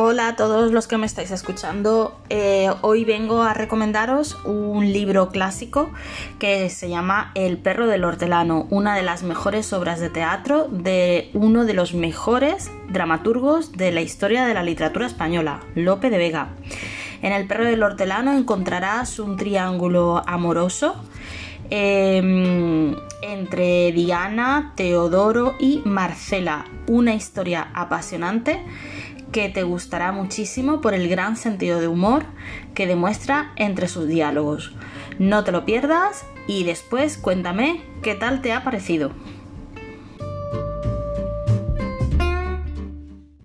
Hola a todos los que me estáis escuchando. Eh, hoy vengo a recomendaros un libro clásico que se llama El perro del hortelano, una de las mejores obras de teatro de uno de los mejores dramaturgos de la historia de la literatura española, Lope de Vega. En El perro del hortelano encontrarás un triángulo amoroso em, entre Diana, Teodoro y Marcela, una historia apasionante que te gustará muchísimo por el gran sentido de humor que demuestra entre sus diálogos. No te lo pierdas y después cuéntame qué tal te ha parecido.